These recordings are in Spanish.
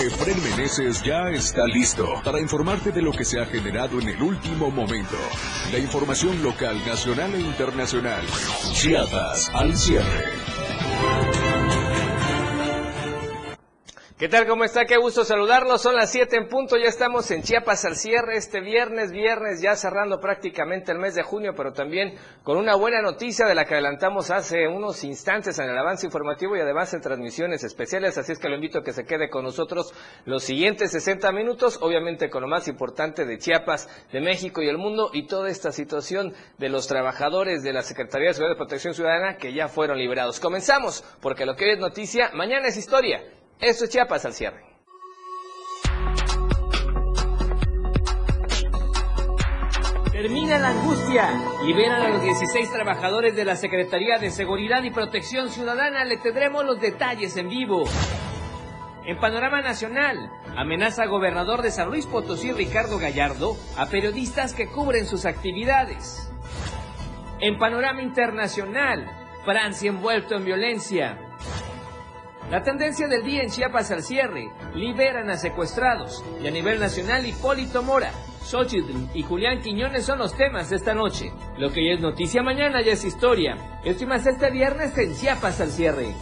Efren Meneses ya está listo para informarte de lo que se ha generado en el último momento. La información local, nacional e internacional. Chiapas al cierre. ¿Qué tal? ¿Cómo está? Qué gusto saludarlos. Son las 7 en punto. Ya estamos en Chiapas al cierre este viernes, viernes ya cerrando prácticamente el mes de junio, pero también con una buena noticia de la que adelantamos hace unos instantes en el avance informativo y además en transmisiones especiales. Así es que lo invito a que se quede con nosotros los siguientes 60 minutos, obviamente con lo más importante de Chiapas, de México y el mundo y toda esta situación de los trabajadores de la Secretaría de Seguridad de Protección Ciudadana que ya fueron liberados. Comenzamos, porque lo que hoy es noticia, mañana es historia. Esto es Chiapas al cierre. Termina la angustia. Liberan a los 16 trabajadores de la Secretaría de Seguridad y Protección Ciudadana. Le tendremos los detalles en vivo. En panorama nacional, amenaza gobernador de San Luis Potosí Ricardo Gallardo a periodistas que cubren sus actividades. En panorama internacional, Francia envuelto en violencia. La tendencia del día en Chiapas al cierre, liberan a secuestrados. Y a nivel nacional, Hipólito Mora, Xochitl y Julián Quiñones son los temas de esta noche. Lo que ya es noticia mañana ya es historia. Esto este viernes en Chiapas al cierre.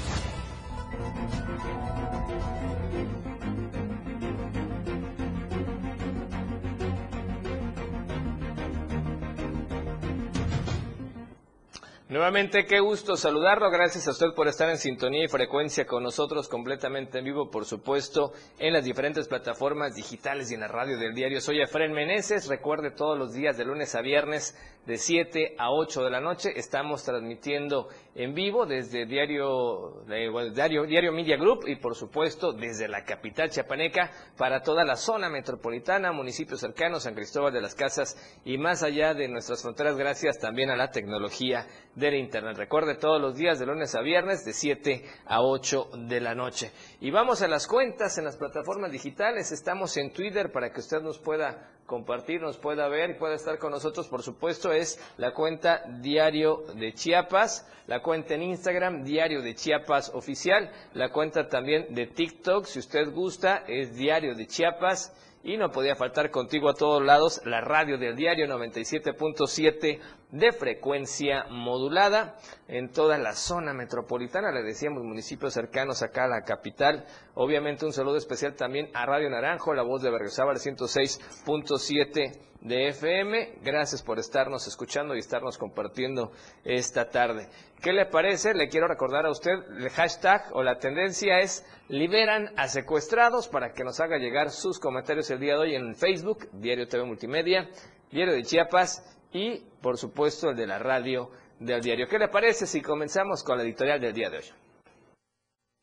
Nuevamente, qué gusto saludarlo. Gracias a usted por estar en sintonía y frecuencia con nosotros completamente en vivo, por supuesto, en las diferentes plataformas digitales y en la radio del diario. Soy Efren Meneses. Recuerde todos los días de lunes a viernes de 7 a 8 de la noche. Estamos transmitiendo en vivo desde Diario, eh, Diario, Diario Media Group y, por supuesto, desde la capital chiapaneca para toda la zona metropolitana, municipios cercanos, San Cristóbal de las Casas y más allá de nuestras fronteras, gracias también a la tecnología de Internet. Recuerde todos los días de lunes a viernes de 7 a 8 de la noche. Y vamos a las cuentas en las plataformas digitales. Estamos en Twitter para que usted nos pueda compartir, nos pueda ver y pueda estar con nosotros. Por supuesto es la cuenta Diario de Chiapas, la cuenta en Instagram Diario de Chiapas Oficial, la cuenta también de TikTok, si usted gusta, es Diario de Chiapas y no podía faltar contigo a todos lados la radio del diario 97.7 de frecuencia modulada en toda la zona metropolitana, le decíamos municipios cercanos acá a la capital. Obviamente un saludo especial también a Radio Naranjo, la voz de Berriozábal 106.7 de FM. Gracias por estarnos escuchando y estarnos compartiendo esta tarde. ¿Qué le parece? Le quiero recordar a usted, el hashtag o la tendencia es liberan a secuestrados para que nos haga llegar sus comentarios el día de hoy en Facebook, Diario TV Multimedia, Diario de Chiapas y, por supuesto, el de la radio del diario. ¿Qué le parece si comenzamos con la editorial del día de hoy?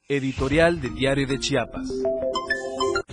Editorial de Diario de Chiapas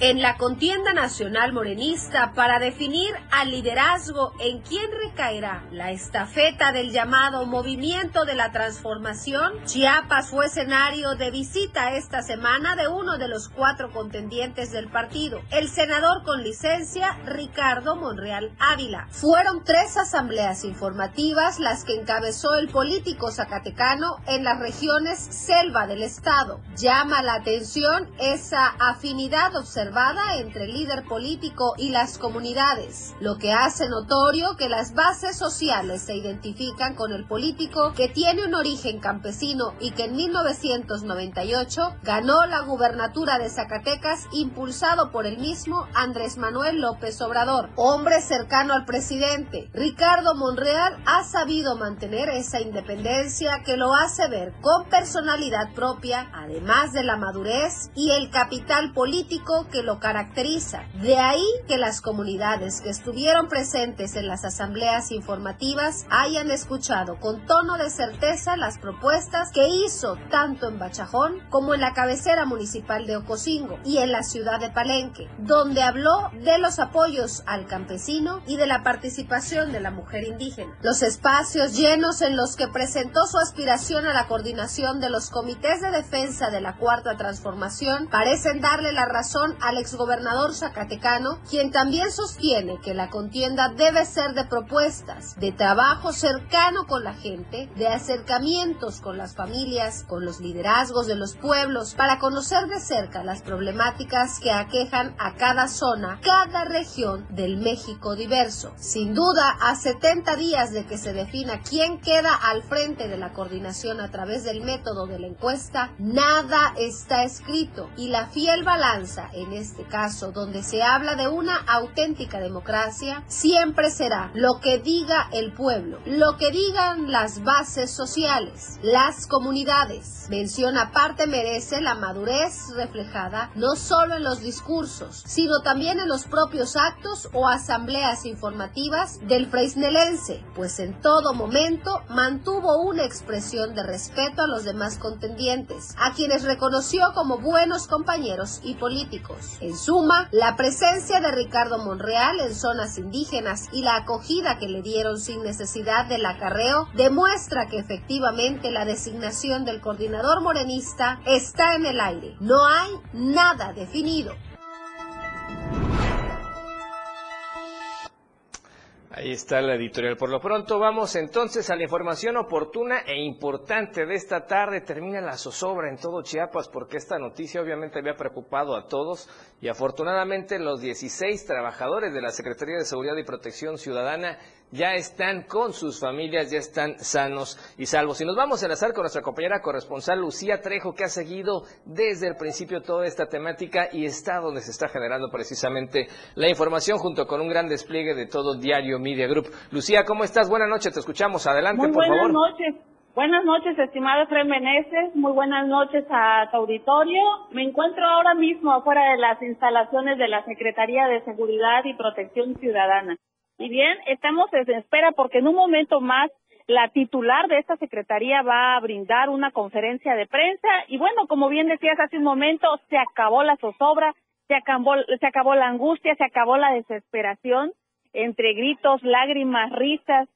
en la contienda nacional morenista para definir al liderazgo en recaerá la estafeta del llamado Movimiento de la Transformación, Chiapas fue escenario de visita esta semana de uno de los cuatro contendientes del partido, el senador con licencia Ricardo Monreal Ávila. Fueron tres asambleas informativas las que encabezó el político zacatecano en las regiones selva del estado. Llama la atención esa afinidad observada entre el líder político y las comunidades, lo que hace notorio que las bases sociales se identifican con el político que tiene un origen campesino y que en 1998 ganó la gubernatura de Zacatecas impulsado por el mismo Andrés Manuel López Obrador, hombre cercano al presidente. Ricardo Monreal ha sabido mantener esa independencia que lo hace ver con personalidad propia, además de la madurez y el capital político que lo caracteriza. De ahí que las comunidades que estuvieron presentes en las asambleas informativas hayan escuchado con tono de certeza las propuestas que hizo tanto en Bachajón como en la cabecera municipal de Ocosingo y en la ciudad de Palenque, donde habló de los apoyos al campesino y de la participación de la mujer indígena. Los espacios llenos en los que presentó su aspiración a la coordinación de los comités de defensa de la Cuarta Transformación parecen darle la razón al exgobernador zacatecano, quien también sostiene que la contienda debe ser de de trabajo cercano con la gente, de acercamientos con las familias, con los liderazgos de los pueblos, para conocer de cerca las problemáticas que aquejan a cada zona, cada región del México diverso. Sin duda, a 70 días de que se defina quién queda al frente de la coordinación a través del método de la encuesta, nada está escrito y la fiel balanza, en este caso, donde se habla de una auténtica democracia, siempre será lo que diga el pueblo, lo que digan las bases sociales, las comunidades. Mención aparte merece la madurez reflejada no solo en los discursos, sino también en los propios actos o asambleas informativas del freisnelense, pues en todo momento mantuvo una expresión de respeto a los demás contendientes, a quienes reconoció como buenos compañeros y políticos. En suma, la presencia de Ricardo Monreal en zonas indígenas y la acogida que le dieron sin necesidad del acarreo demuestra que efectivamente la designación del coordinador morenista está en el aire. No hay nada definido. Ahí está la editorial. Por lo pronto vamos entonces a la información oportuna e importante de esta tarde. Termina la zozobra en todo Chiapas porque esta noticia obviamente había preocupado a todos y afortunadamente los 16 trabajadores de la Secretaría de Seguridad y Protección Ciudadana ya están con sus familias, ya están sanos y salvos. Y nos vamos a enlazar con nuestra compañera corresponsal Lucía Trejo, que ha seguido desde el principio toda esta temática y está donde se está generando precisamente la información junto con un gran despliegue de todo Diario Media Group. Lucía, ¿cómo estás? Buenas noches, te escuchamos. Adelante, Muy buenas noches. Buenas noches, estimado Fred Meneses. Muy buenas noches a tu auditorio. Me encuentro ahora mismo afuera de las instalaciones de la Secretaría de Seguridad y Protección Ciudadana. Y bien, estamos en espera porque en un momento más la titular de esta secretaría va a brindar una conferencia de prensa y bueno, como bien decías hace un momento, se acabó la zozobra, se acabó, se acabó la angustia, se acabó la desesperación entre gritos, lágrimas, risas.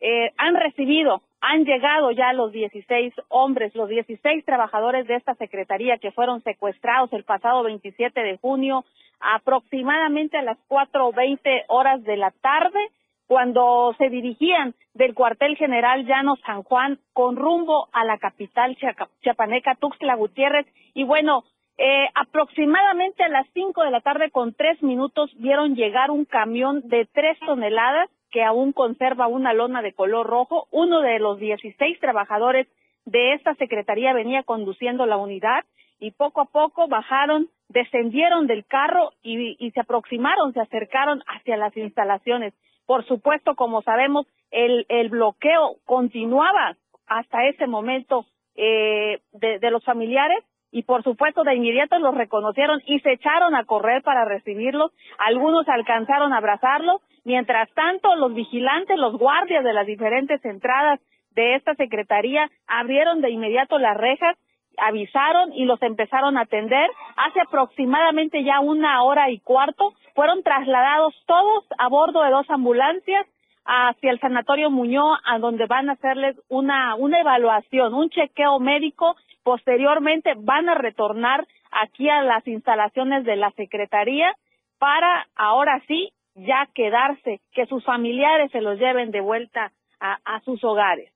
Eh, han recibido, han llegado ya los 16 hombres, los 16 trabajadores de esta secretaría que fueron secuestrados el pasado 27 de junio aproximadamente a las 4.20 horas de la tarde, cuando se dirigían del cuartel general Llano San Juan con rumbo a la capital chiapaneca Tuxtla Gutiérrez. Y bueno, eh, aproximadamente a las 5 de la tarde con tres minutos vieron llegar un camión de tres toneladas que aún conserva una lona de color rojo. Uno de los 16 trabajadores de esta secretaría venía conduciendo la unidad y poco a poco bajaron descendieron del carro y, se aproximaron, se acercaron hacia las instalaciones. Por supuesto, como sabemos, el, el bloqueo continuaba hasta ese momento eh, de, de los familiares y por supuesto de inmediato los reconocieron y se echaron a correr para recibirlos. Algunos alcanzaron a abrazarlos. Mientras tanto, los vigilantes, los guardias de las diferentes entradas de esta secretaría abrieron de inmediato las rejas avisaron y los empezaron a atender. Hace aproximadamente ya una hora y cuarto fueron trasladados todos a bordo de dos ambulancias hacia el Sanatorio Muñoz, a donde van a hacerles una, una evaluación, un chequeo médico. Posteriormente van a retornar aquí a las instalaciones de la Secretaría para ahora sí ya quedarse, que sus familiares se los lleven de vuelta a sus hogares.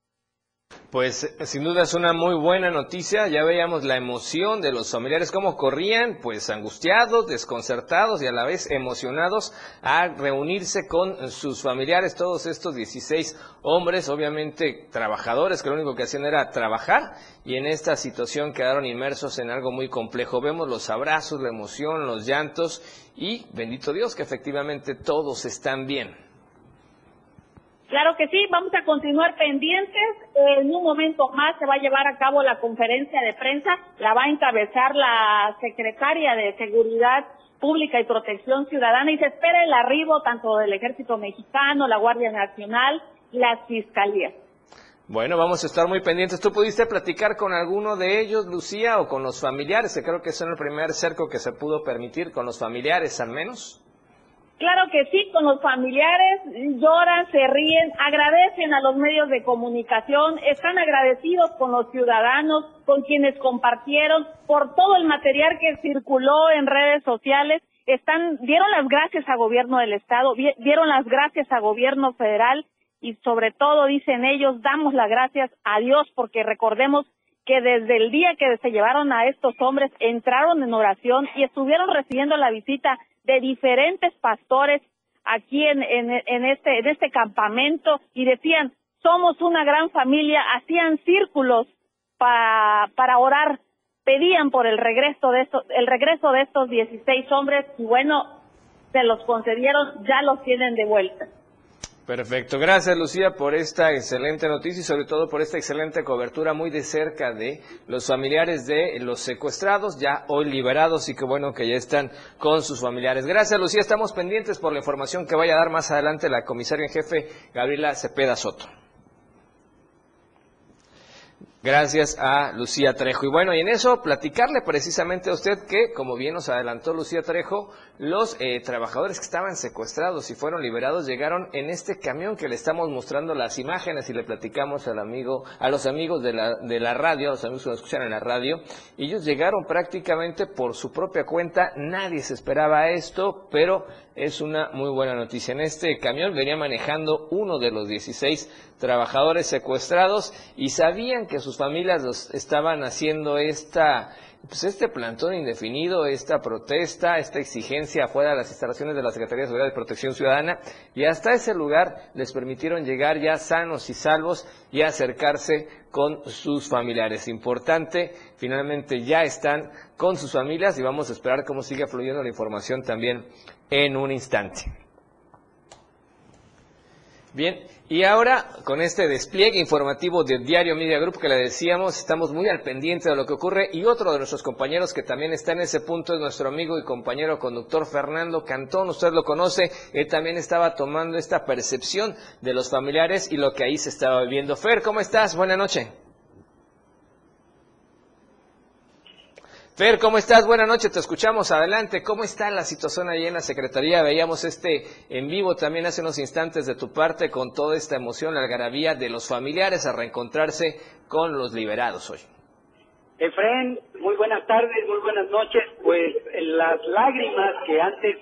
Pues sin duda es una muy buena noticia, ya veíamos la emoción de los familiares, cómo corrían, pues angustiados, desconcertados y a la vez emocionados a reunirse con sus familiares, todos estos 16 hombres, obviamente trabajadores, que lo único que hacían era trabajar y en esta situación quedaron inmersos en algo muy complejo. Vemos los abrazos, la emoción, los llantos y bendito Dios que efectivamente todos están bien. Claro que sí, vamos a continuar pendientes. En un momento más se va a llevar a cabo la conferencia de prensa, la va a encabezar la secretaria de Seguridad Pública y Protección Ciudadana y se espera el arribo tanto del Ejército Mexicano, la Guardia Nacional, las fiscalías. Bueno, vamos a estar muy pendientes. ¿Tú pudiste platicar con alguno de ellos, Lucía, o con los familiares? Que creo que es el primer cerco que se pudo permitir, con los familiares al menos. Claro que sí, con los familiares lloran, se ríen, agradecen a los medios de comunicación, están agradecidos con los ciudadanos, con quienes compartieron, por todo el material que circuló en redes sociales, están dieron las gracias a gobierno del estado, dieron las gracias a gobierno federal y sobre todo dicen ellos damos las gracias a Dios porque recordemos que desde el día que se llevaron a estos hombres entraron en oración y estuvieron recibiendo la visita de diferentes pastores aquí en, en, este, en este campamento y decían, somos una gran familia, hacían círculos para orar, pedían por el regreso de estos, el regreso de estos 16 hombres y bueno, se los concedieron, ya los tienen de vuelta. Perfecto. Gracias, Lucía, por esta excelente noticia y sobre todo por esta excelente cobertura muy de cerca de los familiares de los secuestrados, ya hoy liberados y qué bueno que ya están con sus familiares. Gracias, Lucía. Estamos pendientes por la información que vaya a dar más adelante la comisaria en jefe, Gabriela Cepeda Soto. Gracias a Lucía Trejo. Y bueno, y en eso platicarle precisamente a usted que, como bien nos adelantó Lucía Trejo, los eh, trabajadores que estaban secuestrados y fueron liberados llegaron en este camión que le estamos mostrando las imágenes y le platicamos al amigo, a los amigos de la, de la radio, a los amigos que nos escuchan en la radio. Ellos llegaron prácticamente por su propia cuenta. Nadie se esperaba esto, pero es una muy buena noticia. En este camión venía manejando uno de los 16 trabajadores secuestrados y sabían que sus familias estaban haciendo esta pues este plantón indefinido, esta protesta, esta exigencia fuera de las instalaciones de la Secretaría de Seguridad y Protección Ciudadana, y hasta ese lugar les permitieron llegar ya sanos y salvos y acercarse con sus familiares. Importante, finalmente ya están con sus familias y vamos a esperar cómo sigue fluyendo la información también en un instante. Bien, y ahora con este despliegue informativo del Diario Media Group que le decíamos, estamos muy al pendiente de lo que ocurre y otro de nuestros compañeros que también está en ese punto es nuestro amigo y compañero conductor Fernando Cantón, usted lo conoce, él también estaba tomando esta percepción de los familiares y lo que ahí se estaba viviendo. Fer, ¿cómo estás? Buenas noches. Fer, ¿cómo estás? Buenas noches, te escuchamos. Adelante, ¿cómo está la situación ahí en la Secretaría? Veíamos este en vivo también hace unos instantes de tu parte con toda esta emoción, la algarabía de los familiares a reencontrarse con los liberados hoy. Efren, muy buenas tardes, muy buenas noches. Pues las lágrimas que antes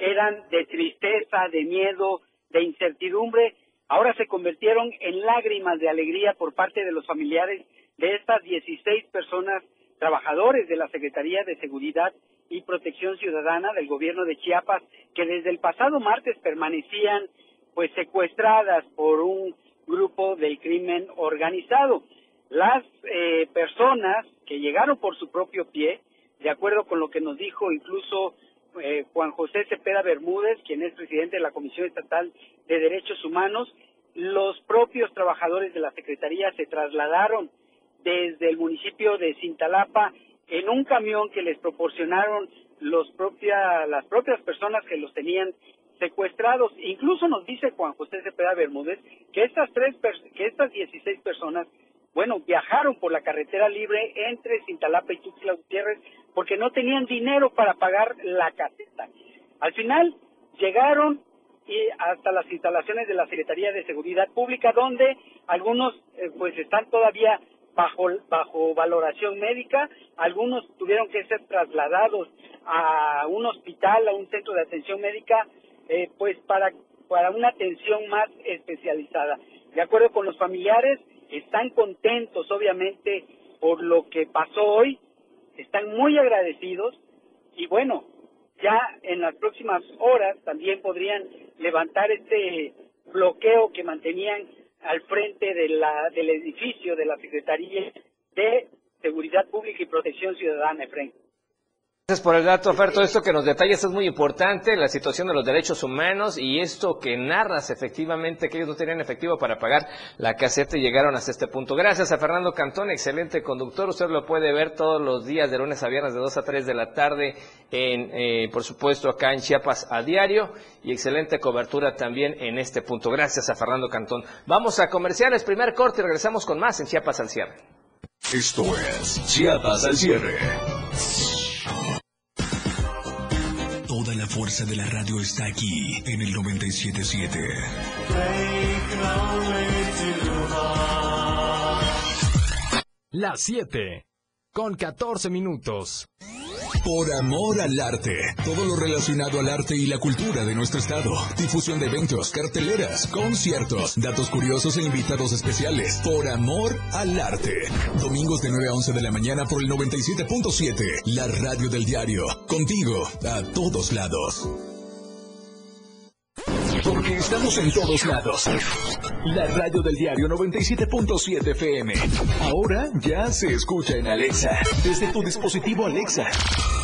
eran de tristeza, de miedo, de incertidumbre, ahora se convirtieron en lágrimas de alegría por parte de los familiares de estas 16 personas trabajadores de la Secretaría de Seguridad y Protección Ciudadana del gobierno de Chiapas que desde el pasado martes permanecían pues secuestradas por un grupo del crimen organizado. Las eh, personas que llegaron por su propio pie, de acuerdo con lo que nos dijo incluso eh, Juan José Cepeda Bermúdez, quien es presidente de la Comisión Estatal de Derechos Humanos, los propios trabajadores de la Secretaría se trasladaron desde el municipio de Cintalapa en un camión que les proporcionaron los propia, las propias personas que los tenían secuestrados. Incluso nos dice Juan José Cepeda Bermúdez que estas tres que estas 16 personas, bueno, viajaron por la carretera libre entre Cintalapa y Tuxtla Gutiérrez porque no tenían dinero para pagar la caseta. Al final llegaron y hasta las instalaciones de la Secretaría de Seguridad Pública donde algunos eh, pues están todavía bajo, bajo valoración médica, algunos tuvieron que ser trasladados a un hospital, a un centro de atención médica, eh, pues para, para una atención más especializada. De acuerdo con los familiares, están contentos obviamente por lo que pasó hoy, están muy agradecidos y bueno, ya en las próximas horas también podrían levantar este bloqueo que mantenían al frente de la, del edificio de la Secretaría de Seguridad Pública y Protección Ciudadana. Gracias por el dato, Fer. Todo esto que nos detallas es muy importante, la situación de los derechos humanos y esto que narras efectivamente, que ellos no tenían efectivo para pagar la caseta y llegaron hasta este punto. Gracias a Fernando Cantón, excelente conductor. Usted lo puede ver todos los días de lunes a viernes de 2 a 3 de la tarde, en, eh, por supuesto, acá en Chiapas a diario y excelente cobertura también en este punto. Gracias a Fernando Cantón. Vamos a comerciales, primer corte y regresamos con más en Chiapas al cierre. Esto es Chiapas al cierre. Fuerza de la radio está aquí en el 977. Las 7 con 14 minutos. Por amor al arte. Todo lo relacionado al arte y la cultura de nuestro estado. Difusión de eventos, carteleras, conciertos, datos curiosos e invitados especiales. Por amor al arte. Domingos de 9 a 11 de la mañana por el 97.7. La radio del diario. Contigo, a todos lados. Porque estamos en todos lados. La radio del diario 97.7 FM. Ahora ya se escucha en Alexa. Desde tu dispositivo Alexa.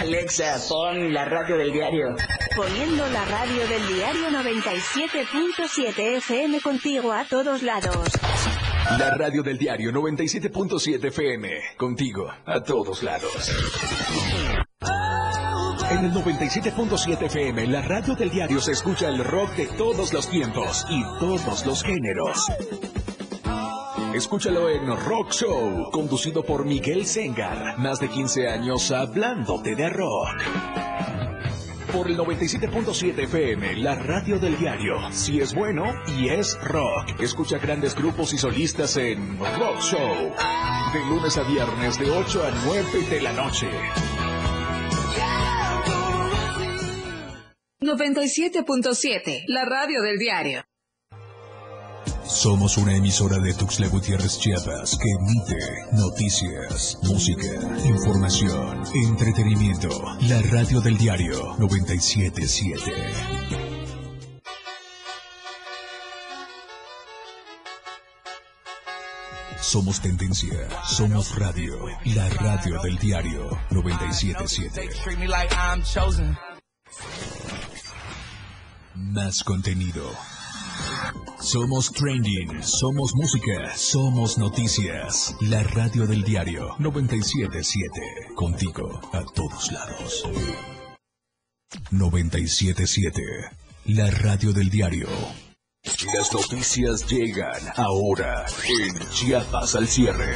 Alexa, pon la radio del diario. Poniendo la radio del diario 97.7 FM contigo a todos lados. La radio del diario 97.7 FM. Contigo a todos lados. En el 97.7 FM, la radio del diario se escucha el rock de todos los tiempos y todos los géneros. Escúchalo en Rock Show, conducido por Miguel Sengar. Más de 15 años hablándote de rock. Por el 97.7 FM, la radio del diario. Si es bueno y es rock. Escucha grandes grupos y solistas en Rock Show. De lunes a viernes, de 8 a 9 de la noche. 97.7, la radio del diario. Somos una emisora de Tuxtla Gutiérrez Chiapas que emite noticias, música, información, entretenimiento. La radio del diario 977. Somos tendencia, somos radio, la radio del diario 977. Más contenido. Somos trending, somos música, somos noticias. La radio del diario 977. Contigo a todos lados. 977. La radio del diario. Las noticias llegan ahora en Chiapas al cierre.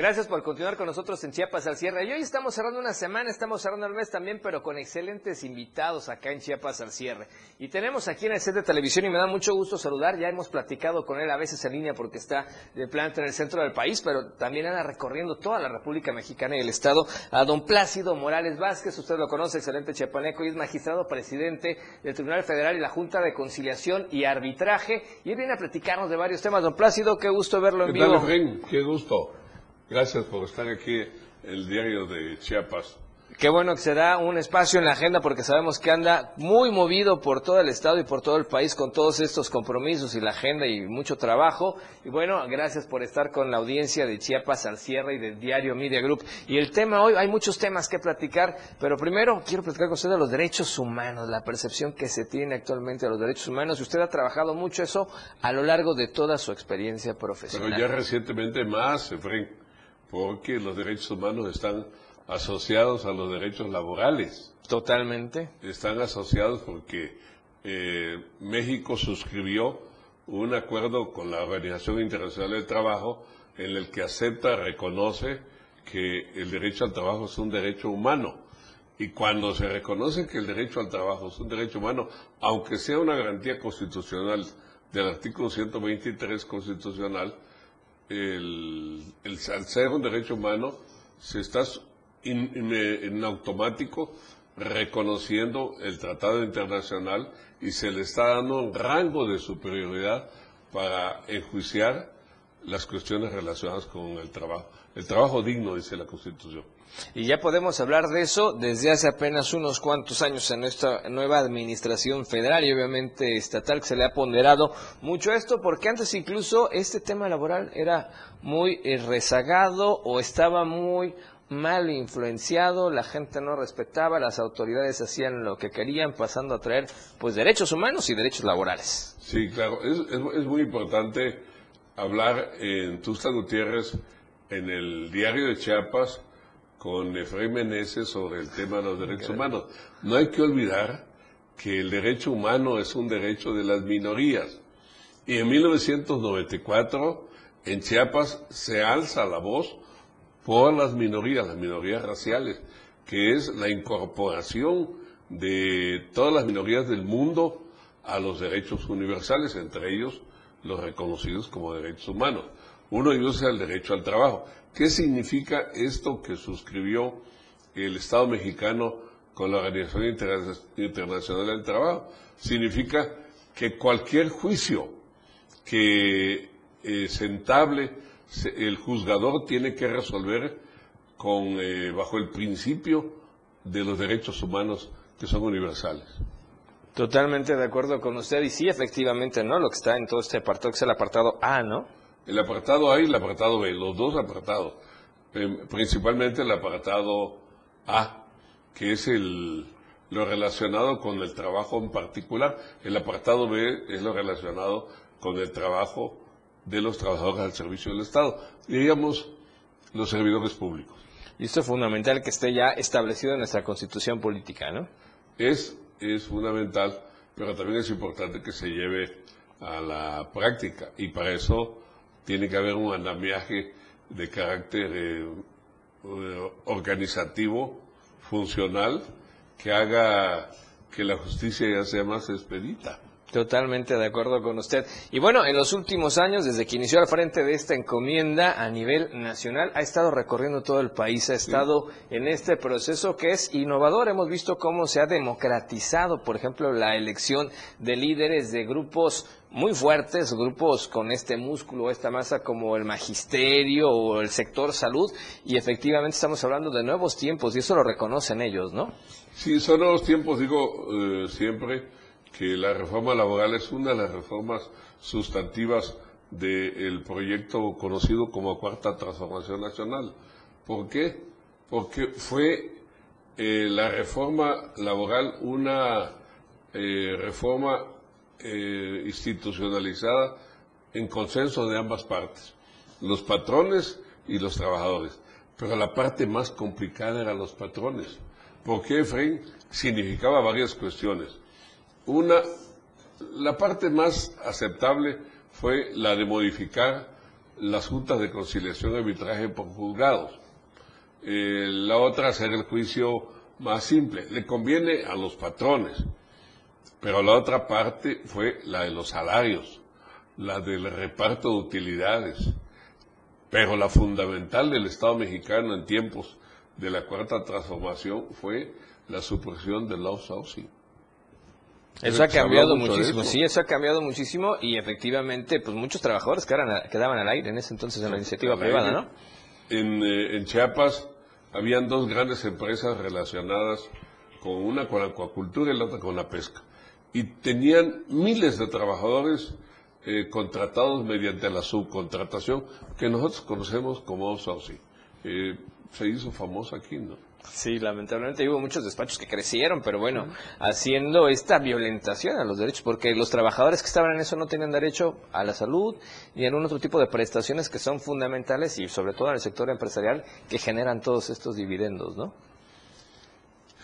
Gracias por continuar con nosotros en Chiapas al cierre. Y hoy estamos cerrando una semana, estamos cerrando el mes también, pero con excelentes invitados acá en Chiapas al cierre. Y tenemos aquí en el set de televisión y me da mucho gusto saludar. Ya hemos platicado con él a veces en línea porque está de planta en el centro del país, pero también anda recorriendo toda la República Mexicana y el Estado a don Plácido Morales Vázquez. Usted lo conoce, excelente chiapaneco y es magistrado presidente del Tribunal Federal y la Junta de Conciliación y Arbitraje. Y él viene a platicarnos de varios temas. Don Plácido, qué gusto verlo en ¿Qué vivo. tal? Qué gusto. Gracias por estar aquí el diario de Chiapas. Qué bueno que se da un espacio en la agenda porque sabemos que anda muy movido por todo el estado y por todo el país con todos estos compromisos y la agenda y mucho trabajo. Y bueno, gracias por estar con la audiencia de Chiapas al cierre y del diario Media Group. Y el tema hoy, hay muchos temas que platicar, pero primero quiero platicar con usted de los derechos humanos, la percepción que se tiene actualmente de los derechos humanos. Y usted ha trabajado mucho eso a lo largo de toda su experiencia profesional. Pero ya recientemente más, Efraín, porque los derechos humanos están asociados a los derechos laborales. Totalmente. Están asociados porque eh, México suscribió un acuerdo con la Organización Internacional del Trabajo en el que acepta, reconoce que el derecho al trabajo es un derecho humano. Y cuando se reconoce que el derecho al trabajo es un derecho humano, aunque sea una garantía constitucional del artículo 123 constitucional, el, el, al ser un derecho humano, se está in- in- en automático reconociendo el tratado internacional y se le está dando un rango de superioridad para enjuiciar las cuestiones relacionadas con el trabajo. El trabajo digno, dice la Constitución. Y ya podemos hablar de eso desde hace apenas unos cuantos años en nuestra nueva administración federal y obviamente estatal que se le ha ponderado mucho esto, porque antes incluso este tema laboral era muy eh, rezagado o estaba muy mal influenciado, la gente no respetaba, las autoridades hacían lo que querían, pasando a traer pues derechos humanos y derechos laborales. Sí, claro, es, es, muy importante hablar en Tuxtla Gutiérrez, en el diario de Chiapas, con Efraín Meneses sobre el tema de los derechos humanos. No hay que olvidar que el derecho humano es un derecho de las minorías. Y en 1994, en Chiapas, se alza la voz por las minorías, las minorías raciales, que es la incorporación de todas las minorías del mundo a los derechos universales, entre ellos los reconocidos como derechos humanos. Uno de ellos es el derecho al trabajo. ¿Qué significa esto que suscribió el Estado mexicano con la Organización Internacional del Trabajo? Significa que cualquier juicio que eh, se entable, el juzgador tiene que resolver con, eh, bajo el principio de los derechos humanos que son universales. Totalmente de acuerdo con usted y sí, efectivamente, ¿no? Lo que está en todo este apartado, que es el apartado A, ¿no? El apartado A y el apartado B, los dos apartados. Em, principalmente el apartado A, que es el, lo relacionado con el trabajo en particular. El apartado B es lo relacionado con el trabajo de los trabajadores al servicio del Estado, diríamos los servidores públicos. Y esto es fundamental que esté ya establecido en nuestra constitución política, ¿no? Es, es fundamental, pero también es importante que se lleve a la práctica y para eso tiene que haber un andamiaje de carácter eh, organizativo, funcional, que haga que la justicia ya sea más expedita. Totalmente de acuerdo con usted. Y bueno, en los últimos años, desde que inició al frente de esta encomienda a nivel nacional, ha estado recorriendo todo el país, ha estado en este proceso que es innovador. Hemos visto cómo se ha democratizado, por ejemplo, la elección de líderes de grupos muy fuertes, grupos con este músculo, esta masa como el magisterio o el sector salud, y efectivamente estamos hablando de nuevos tiempos, y eso lo reconocen ellos, ¿no? Sí, son nuevos tiempos, digo eh, siempre que la reforma laboral es una de las reformas sustantivas del proyecto conocido como Cuarta Transformación Nacional. ¿Por qué? Porque fue eh, la reforma laboral una eh, reforma eh, institucionalizada en consenso de ambas partes, los patrones y los trabajadores. Pero la parte más complicada eran los patrones. porque Efraín significaba varias cuestiones. Una, la parte más aceptable fue la de modificar las juntas de conciliación y arbitraje por juzgados. Eh, la otra, hacer el juicio más simple. Le conviene a los patrones. Pero la otra parte fue la de los salarios, la del reparto de utilidades. Pero la fundamental del Estado mexicano en tiempos de la cuarta transformación fue la supresión del outsourcing. Eso ha cambiado muchísimo, sí, eso ha cambiado muchísimo y efectivamente, pues muchos trabajadores quedaban, quedaban al aire en ese entonces en la iniciativa privada, ¿no? En, eh, en Chiapas habían dos grandes empresas relacionadas con una con la acuacultura y la otra con la pesca. Y tenían miles de trabajadores eh, contratados mediante la subcontratación que nosotros conocemos como outsourcing. Eh, se hizo famoso aquí, ¿no? Sí, lamentablemente hubo muchos despachos que crecieron, pero bueno, haciendo esta violentación a los derechos, porque los trabajadores que estaban en eso no tenían derecho a la salud ni a un otro tipo de prestaciones que son fundamentales y sobre todo en el sector empresarial que generan todos estos dividendos, ¿no?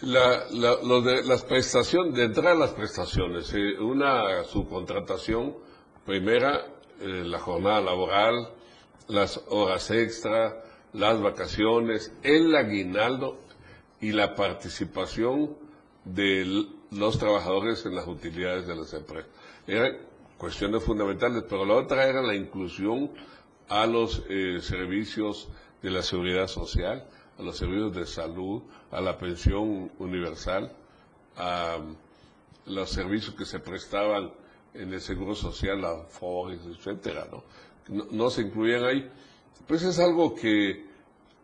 La, de las prestaciones, de entrar a las prestaciones, una subcontratación, primera, eh, la jornada laboral, las horas extra, las vacaciones, el aguinaldo y la participación de los trabajadores en las utilidades de las empresas. Eran cuestiones fundamentales, pero la otra era la inclusión a los eh, servicios de la seguridad social, a los servicios de salud, a la pensión universal, a los servicios que se prestaban en el seguro social, a FORES, etcétera. ¿no? No se incluían ahí. Pues es algo que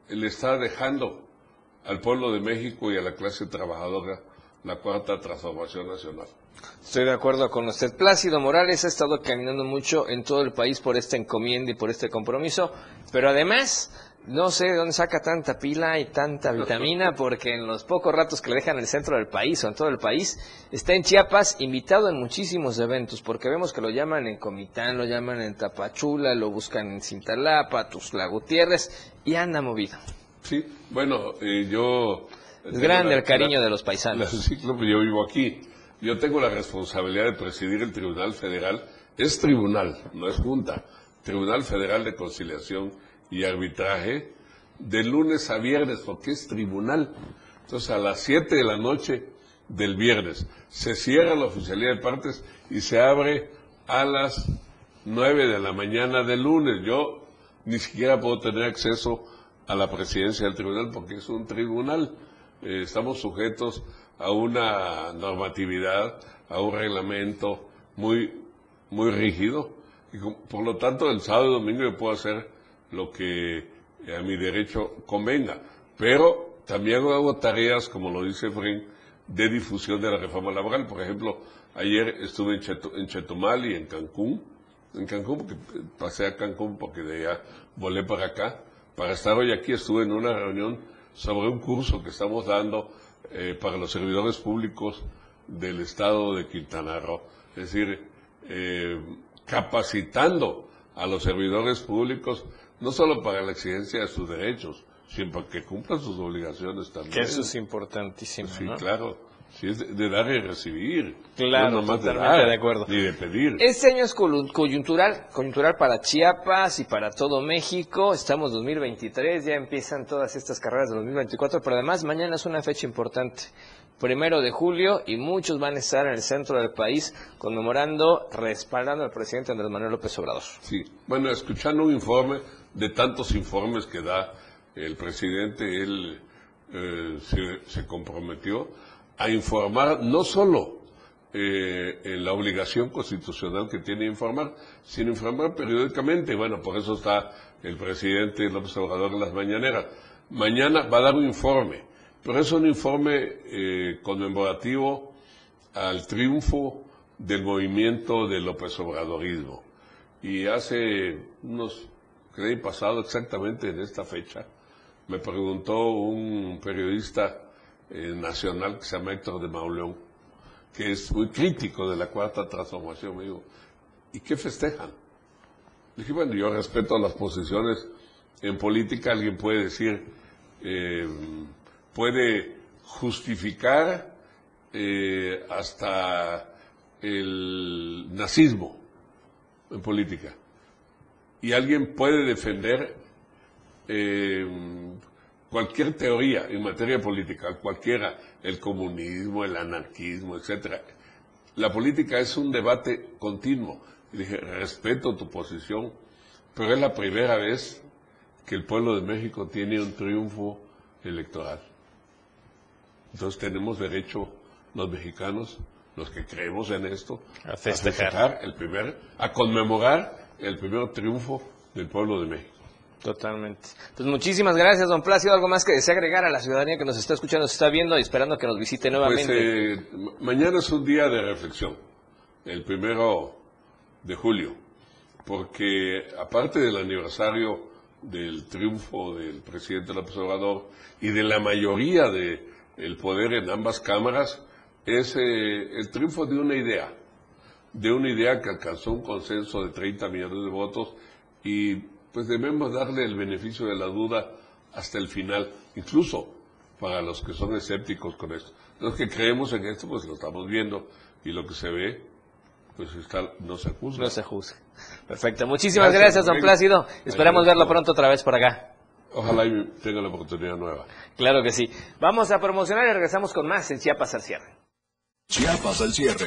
le está dejando al pueblo de México y a la clase trabajadora la cuarta transformación nacional. Estoy de acuerdo con usted. Plácido Morales ha estado caminando mucho en todo el país por esta encomienda y por este compromiso, pero además no sé de dónde saca tanta pila y tanta vitamina, porque en los pocos ratos que le dejan en el centro del país o en todo el país, está en Chiapas invitado en muchísimos eventos, porque vemos que lo llaman en Comitán, lo llaman en Tapachula, lo buscan en Cintalapa, Tuzla Gutiérrez, y anda movido. Sí, bueno, eh, yo... Es grande el cariño de los paisanos. Sí, yo vivo aquí. Yo tengo la responsabilidad de presidir el Tribunal Federal. Es tribunal, no es junta. Tribunal Federal de Conciliación y Arbitraje de lunes a viernes, porque es tribunal. Entonces, a las 7 de la noche del viernes se cierra la oficialidad de partes y se abre a las 9 de la mañana del lunes. Yo ni siquiera puedo tener acceso a la presidencia del tribunal porque es un tribunal. Eh, estamos sujetos a una normatividad, a un reglamento muy, muy rígido. Y por lo tanto, el sábado y domingo yo puedo hacer lo que a mi derecho convenga. Pero también hago tareas, como lo dice Fren, de difusión de la reforma laboral. Por ejemplo, ayer estuve en, Chetumal y en Cancún. En Cancún, porque pasé a Cancún porque de allá volé para acá. Para estar hoy aquí estuve en una reunión sobre un curso que estamos dando eh, para los servidores públicos del estado de Quintana Roo. Es decir, eh, capacitando a los servidores públicos no solo para la exigencia de sus derechos, sino para que cumplan sus obligaciones también. Que eso es importantísimo. Sí, claro. Sí, es de, dar y recibir. Claro, no de, de acuerdo. Ni de pedir. Este año es coyuntural, coyuntural para Chiapas y para todo México. Estamos 2023, ya empiezan todas estas carreras de 2024, pero además mañana es una fecha importante primero de julio y muchos van a estar en el centro del país conmemorando, respaldando al presidente Andrés Manuel López Obrador. Sí, bueno, escuchando un informe de tantos informes que da el presidente, él eh, se, comprometió a informar no solo eh, la obligación constitucional que tiene informar, sino informar periódicamente. Bueno, por eso está el presidente López Obrador en las mañaneras. Mañana va a dar un informe, pero es un informe eh, conmemorativo al triunfo del movimiento del López Obradorismo. Y hace unos el pasado exactamente en esta fecha, me preguntó un periodista eh, nacional que se llama Héctor de Mauleón, que es muy crítico de la cuarta transformación. Me dijo, ¿y qué festejan? dije, bueno, yo respeto las posiciones en política, alguien puede decir, eh, puede justificar eh, hasta el nazismo en política y alguien puede defender cualquier teoría en materia política, cualquiera, el comunismo, el anarquismo, etcétera. La política es un debate continuo. Y dije, respeto tu posición, pero es la primera vez que el pueblo de México tiene un triunfo electoral. Entonces tenemos derecho los mexicanos, los que creemos en esto, a festejar, el primer, a conmemorar el primer triunfo del pueblo de México. Totalmente. Pues muchísimas gracias, don Plácido. ¿Algo más que desea agregar a la ciudadanía que nos está escuchando, se está viendo y esperando que nos visite pues, nuevamente? Pues, mañana es un día de reflexión, el primero de julio, porque aparte del aniversario del triunfo del presidente López Obrador y de la mayoría del poder en ambas cámaras, es eh, el triunfo de una idea de una idea que alcanzó un consenso de 30 millones de votos y pues debemos darle el beneficio de la duda hasta el final, incluso para los que son escépticos con esto. Los que creemos en esto, pues lo estamos viendo y lo que se ve, pues está, no se juzga. No se juzga. Perfecto. Muchísimas gracias, don Plácido. Esperamos verlo pronto otra vez por acá. Ojalá tenga la oportunidad nueva. Claro que sí. Vamos a promocionar y regresamos con más en Chiapas al cierre. Chiapas al cierre.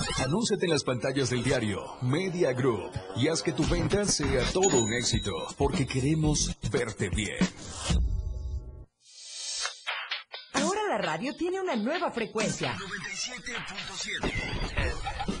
Anúnciate en las pantallas del diario Media Group y haz que tu venta sea todo un éxito, porque queremos verte bien. Ahora la radio tiene una nueva frecuencia. 97.7.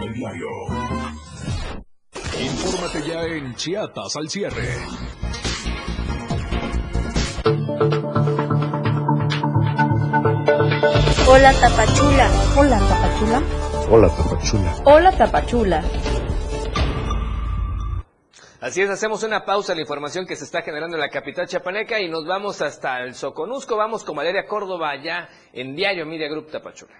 del diario. Infórmate ya en Chiapas al cierre. Hola Tapachula. Hola Tapachula. Hola Tapachula. Hola Tapachula. Así es, hacemos una pausa en la información que se está generando en la capital chapaneca y nos vamos hasta el Soconusco. Vamos con Valeria Córdoba allá en Diario Media Group Tapachula.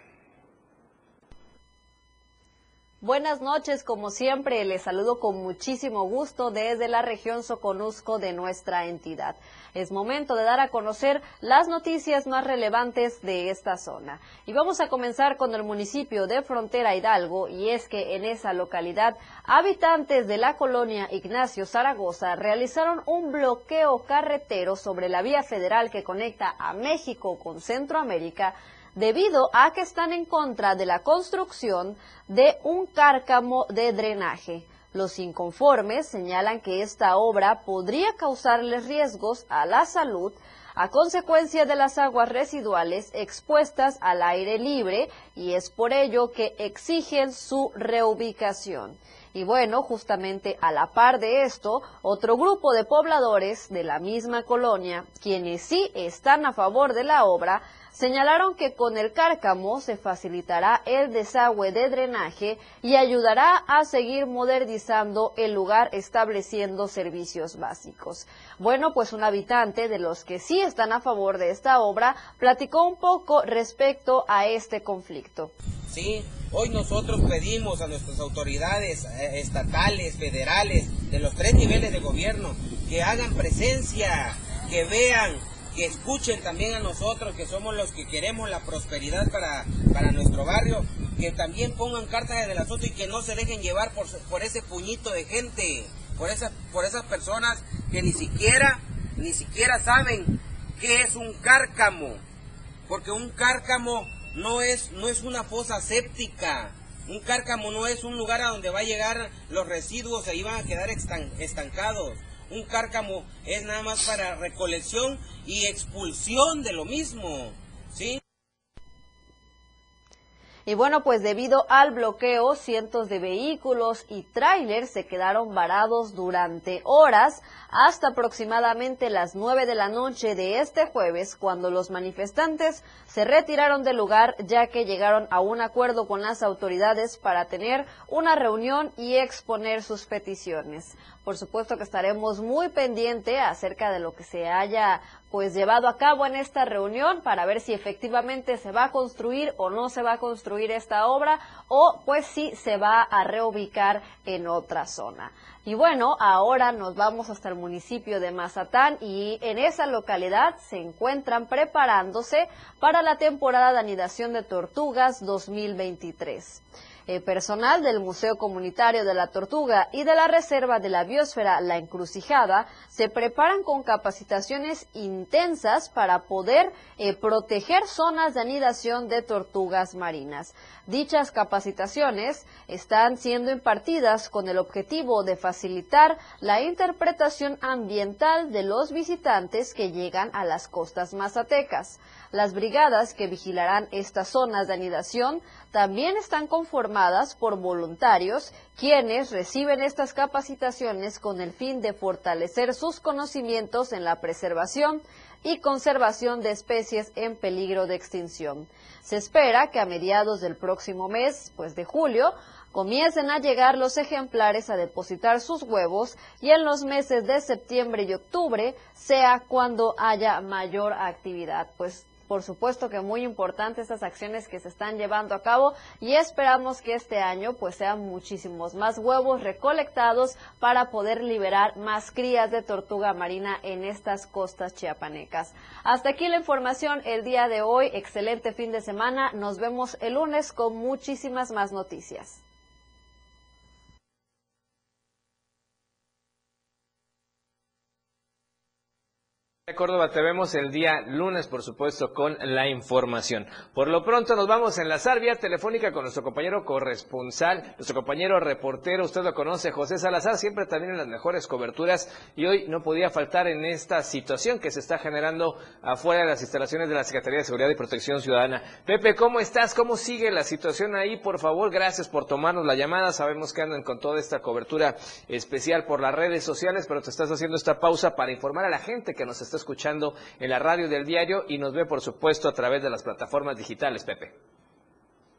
Buenas noches, como siempre, les saludo con muchísimo gusto desde la región Soconusco de nuestra entidad. Es momento de dar a conocer las noticias más relevantes de esta zona. Y vamos a comenzar con el municipio de Frontera Hidalgo, y es que en esa localidad, habitantes de la colonia Ignacio Zaragoza realizaron un bloqueo carretero sobre la vía federal que conecta a México con Centroamérica debido a que están en contra de la construcción de un cárcamo de drenaje. Los inconformes señalan que esta obra podría causarles riesgos a la salud a consecuencia de las aguas residuales expuestas al aire libre y es por ello que exigen su reubicación. Y bueno, justamente a la par de esto, otro grupo de pobladores de la misma colonia, quienes sí están a favor de la obra, señalaron que con el cárcamo se facilitará el desagüe de drenaje y ayudará a seguir modernizando el lugar estableciendo servicios básicos. Bueno, pues un habitante de los que sí están a favor de esta obra platicó un poco respecto a este conflicto. Sí, hoy nosotros pedimos a nuestras autoridades eh, estatales, federales, de los tres niveles de gobierno, que hagan presencia, que vean que escuchen también a nosotros, que somos los que queremos la prosperidad para, para nuestro barrio, que también pongan cartas en el asunto y que no se dejen llevar por, por ese puñito de gente, por, esa, por esas personas que ni siquiera, ni siquiera saben qué es un cárcamo, porque un cárcamo no es, no es una fosa séptica, un cárcamo no es un lugar a donde va a llegar los residuos, ahí van a quedar estancados un cárcamo es nada más para recolección y expulsión de lo mismo, ¿sí? Y bueno, pues debido al bloqueo, cientos de vehículos y tráilers se quedaron varados durante horas hasta aproximadamente las 9 de la noche de este jueves, cuando los manifestantes se retiraron del lugar ya que llegaron a un acuerdo con las autoridades para tener una reunión y exponer sus peticiones. Por supuesto que estaremos muy pendiente acerca de lo que se haya pues llevado a cabo en esta reunión para ver si efectivamente se va a construir o no se va a construir esta obra o pues si se va a reubicar en otra zona. Y bueno, ahora nos vamos hasta el municipio de Mazatán y en esa localidad se encuentran preparándose para la temporada de anidación de tortugas 2023. Eh, personal del Museo Comunitario de la Tortuga y de la Reserva de la Biosfera La Encrucijada se preparan con capacitaciones intensas para poder eh, proteger zonas de anidación de tortugas marinas. Dichas capacitaciones están siendo impartidas con el objetivo de facilitar la interpretación ambiental de los visitantes que llegan a las costas mazatecas. Las brigadas que vigilarán estas zonas de anidación también están conformadas por voluntarios quienes reciben estas capacitaciones con el fin de fortalecer sus conocimientos en la preservación y conservación de especies en peligro de extinción. Se espera que a mediados del próximo mes, pues de julio, comiencen a llegar los ejemplares a depositar sus huevos y en los meses de septiembre y octubre sea cuando haya mayor actividad. Pues por supuesto que muy importante estas acciones que se están llevando a cabo y esperamos que este año pues sean muchísimos más huevos recolectados para poder liberar más crías de tortuga marina en estas costas chiapanecas. Hasta aquí la información el día de hoy. Excelente fin de semana. Nos vemos el lunes con muchísimas más noticias. Córdoba, te vemos el día lunes, por supuesto, con la información. Por lo pronto nos vamos a enlazar vía telefónica con nuestro compañero corresponsal, nuestro compañero reportero, usted lo conoce, José Salazar, siempre también en las mejores coberturas y hoy no podía faltar en esta situación que se está generando afuera de las instalaciones de la Secretaría de Seguridad y Protección Ciudadana. Pepe, ¿cómo estás? ¿Cómo sigue la situación ahí? Por favor, gracias por tomarnos la llamada. Sabemos que andan con toda esta cobertura especial por las redes sociales, pero te estás haciendo esta pausa para informar a la gente que nos está en la radio del diario y nos ve, por supuesto, a través de las plataformas digitales, Pepe.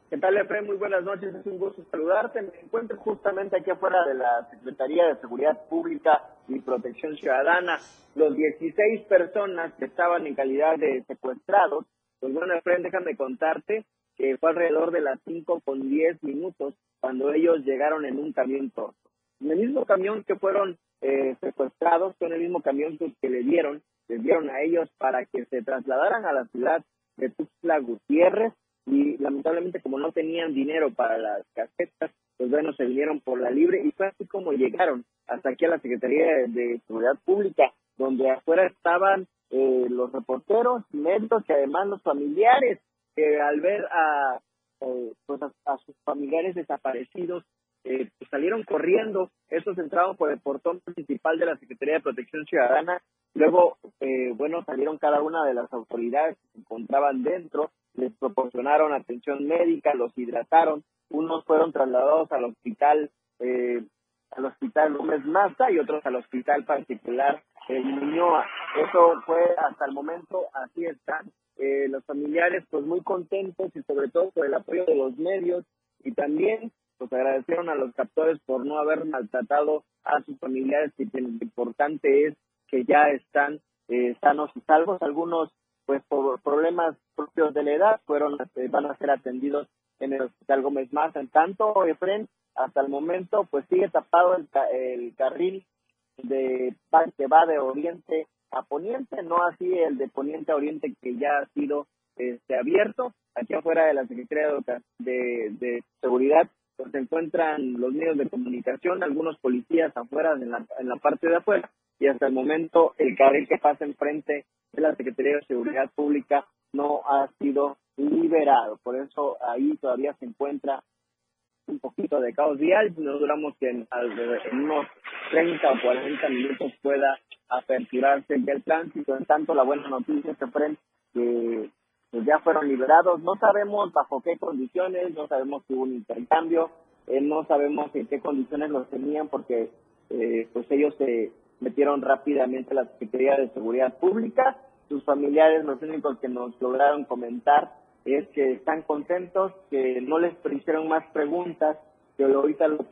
¿Qué tal, Efraín? Muy buenas noches, es un gusto saludarte. Me encuentro justamente aquí afuera de la Secretaría de Seguridad Pública y Protección Ciudadana. Los 16 personas que estaban en calidad de secuestrados, pues bueno, Efraín, déjame contarte que fue alrededor de las 5 con 10 minutos cuando ellos llegaron en un camión torto. En el mismo camión que fueron eh, secuestrados, en el mismo camión que le dieron les dieron a ellos para que se trasladaran a la ciudad de Tuxtla Gutiérrez y lamentablemente como no tenían dinero para las casetas, pues bueno, se vinieron por la libre y fue así como llegaron hasta aquí a la Secretaría de, Seguridad Pública, donde afuera estaban eh, los reporteros, médicos y además los familiares, que al ver a, eh, pues a, sus familiares desaparecidos, eh, pues salieron corriendo, estos entraron por el portón principal de la Secretaría de Protección Ciudadana Luego, eh, bueno, salieron cada una de las autoridades que se encontraban dentro, les proporcionaron atención médica, los hidrataron, unos fueron trasladados al hospital, eh, al hospital Gómez Maza y otros al hospital particular el Muñoa. Eso fue hasta el momento, así están. Eh, los familiares pues muy contentos y sobre todo por el apoyo de los medios y también pues agradecieron a los captores por no haber maltratado a sus familiares y lo importante es que ya están eh, sanos y salvos. Algunos, pues por problemas propios de la edad, fueron eh, van a ser atendidos en el Hospital Gómez Más. En tanto, Efren, hasta el momento, pues sigue tapado el, el carril de que va de oriente a poniente, no así el de poniente a oriente que ya ha sido este, abierto. Aquí afuera de la Secretaría de, de, Seguridad pues, se encuentran los medios de comunicación, algunos policías afuera, en la, en la parte de afuera, y hasta el momento el carril que pasa enfrente de la Secretaría de Seguridad Pública no ha sido liberado. Por eso ahí todavía se encuentra un poquito de caos vial. No duramos que en, unos 30 o 40 minutos pueda aperturarse el tránsito. En tanto, la buena noticia es que pues, ya fueron liberados. No sabemos bajo qué condiciones, no sabemos si hubo un intercambio, eh, no sabemos en qué condiciones los tenían porque eh, pues ellos se metieron rápidamente a la Secretaría de Seguridad Pública. Sus familiares, los únicos que nos lograron comentar es que están contentos, que no les hicieron más preguntas, que ahorita lo,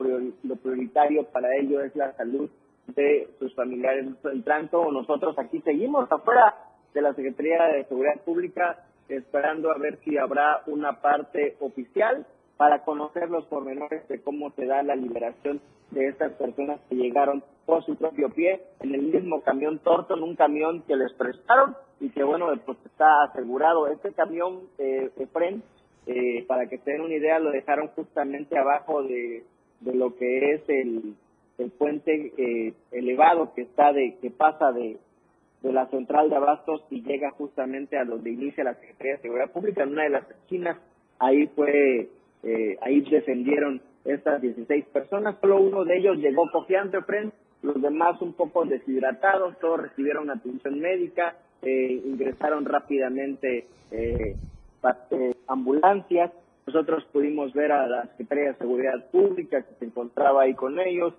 lo prioritario para ellos es la salud de sus familiares. En tanto, nosotros aquí seguimos afuera de la Secretaría de Seguridad Pública esperando a ver si habrá una parte oficial para conocer los pormenores de cómo se da la liberación de estas personas que llegaron por su propio pie en el mismo camión Torton, un camión que les prestaron y que bueno, pues está asegurado. Este camión eh, Efren eh, para que den una idea, lo dejaron justamente abajo de, de lo que es el, el puente eh, elevado que está de que pasa de, de la central de abastos y llega justamente a donde inicia la Secretaría de Seguridad Pública. En una de las esquinas ahí fue eh, ahí defendieron estas 16 personas. Solo uno de ellos llegó cojeante frente los demás un poco deshidratados todos recibieron atención médica eh, ingresaron rápidamente eh, eh, ambulancias. Nosotros pudimos ver a la Secretaría de Seguridad Pública que se encontraba ahí con ellos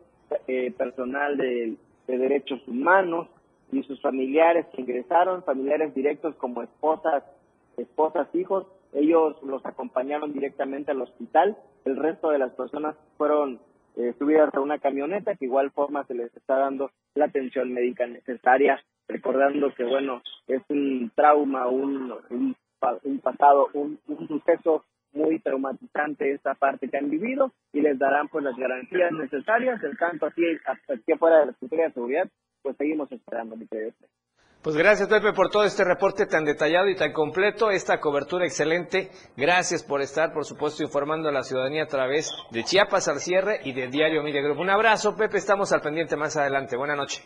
eh, personal de, derechos humanos y sus familiares que ingresaron, familiares directos como esposas, esposas, hijos, ellos los acompañaron directamente al hospital, el resto de las personas fueron eh, subidas a una camioneta que igual forma se les está dando la atención médica necesaria, recordando que bueno, es un trauma, un, un, pasado, un, un suceso muy traumatizante esta parte que han vivido y les darán pues las garantías necesarias, el tanto aquí, aquí afuera de la Secretaría de Seguridad, pues seguimos esperando, mi querido. Pues gracias Pepe por todo este reporte tan detallado y tan completo, esta cobertura excelente. Gracias por estar, por supuesto, informando a la ciudadanía a través de Chiapas al cierre y de Diario Media Group. Un abrazo, Pepe, estamos al pendiente más adelante. Buenas noches.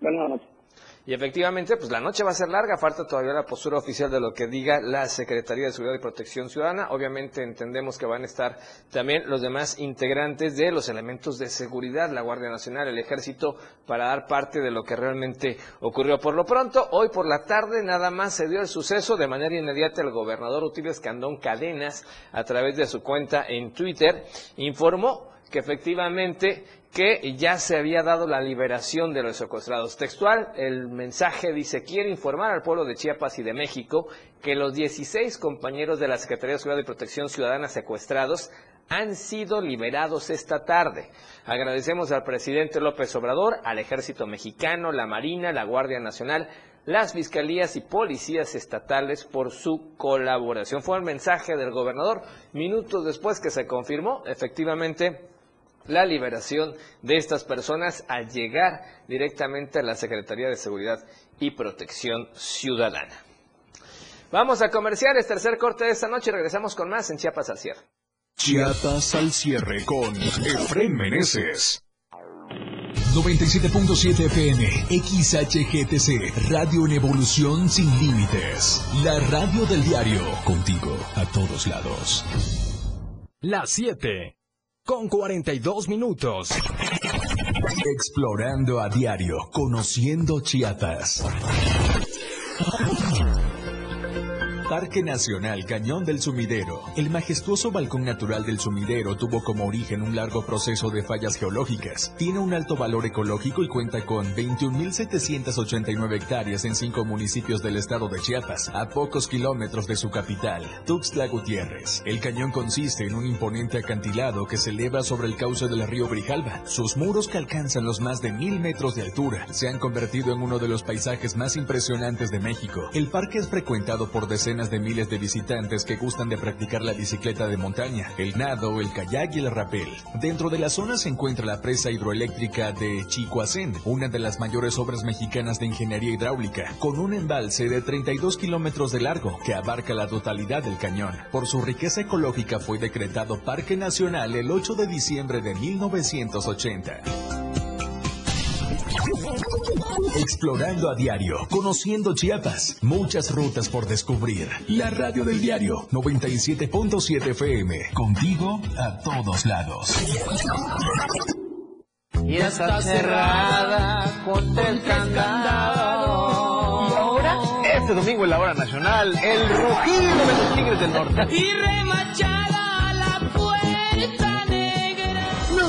Buenas noches. Y efectivamente, pues la noche va a ser larga, falta todavía la postura oficial de lo que diga la Secretaría de Seguridad y Protección Ciudadana. Obviamente entendemos que van a estar también los demás integrantes de los elementos de seguridad, la Guardia Nacional, el Ejército, para dar parte de lo que realmente ocurrió. Por lo pronto, hoy por la tarde nada más se dio el suceso de manera inmediata el gobernador Utiles Candón Cadenas, a través de su cuenta en Twitter, informó que efectivamente que ya se había dado la liberación de los secuestrados. Textual, el mensaje dice, quiere informar al pueblo de Chiapas y de México que los 16 compañeros de la Secretaría de Seguridad y Protección Ciudadana secuestrados han sido liberados esta tarde. Agradecemos al presidente López Obrador, al ejército mexicano, la Marina, la Guardia Nacional, las fiscalías y policías estatales por su colaboración. Fue el mensaje del gobernador minutos después que se confirmó efectivamente la liberación de estas personas al llegar directamente a la Secretaría de Seguridad y Protección Ciudadana. Vamos a comerciales, tercer corte de esta noche y regresamos con más en Chiapas al cierre. Chiapas al cierre con Efren Meneses. 97.7 FM, XHGTC, Radio en Evolución Sin Límites. La radio del diario, contigo a todos lados. Las 7 con 42 minutos. Explorando a diario, conociendo Chiapas. Parque Nacional Cañón del Sumidero. El majestuoso balcón natural del sumidero tuvo como origen un largo proceso de fallas geológicas. Tiene un alto valor ecológico y cuenta con 21.789 hectáreas en cinco municipios del estado de Chiapas, a pocos kilómetros de su capital, Tuxtla Gutiérrez. El cañón consiste en un imponente acantilado que se eleva sobre el cauce del río Brijalba. Sus muros que alcanzan los más de mil metros de altura se han convertido en uno de los paisajes más impresionantes de México. El parque es frecuentado por decenas de miles de visitantes que gustan de practicar la bicicleta de montaña, el nado, el kayak y el rapel. Dentro de la zona se encuentra la presa hidroeléctrica de Chicoacén, una de las mayores obras mexicanas de ingeniería hidráulica, con un embalse de 32 kilómetros de largo que abarca la totalidad del cañón. Por su riqueza ecológica fue decretado Parque Nacional el 8 de diciembre de 1980. Explorando a diario, conociendo Chiapas, muchas rutas por descubrir. La radio del diario 97.7 FM, contigo a todos lados. Y está cerrada contra el candado. Y ahora, este domingo en la hora nacional, el rugido de los Tigres del Norte.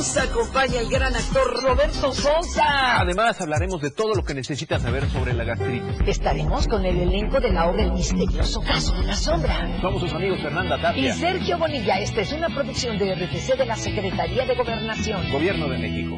Nos acompaña el gran actor Roberto Sosa. Además, hablaremos de todo lo que necesitas saber sobre la gastritis. Estaremos con el elenco de la obra El misterioso caso de la sombra. Somos sus amigos Fernanda Tapia. Y Sergio Bonilla. Esta es una producción de RTC de la Secretaría de Gobernación. Gobierno de México.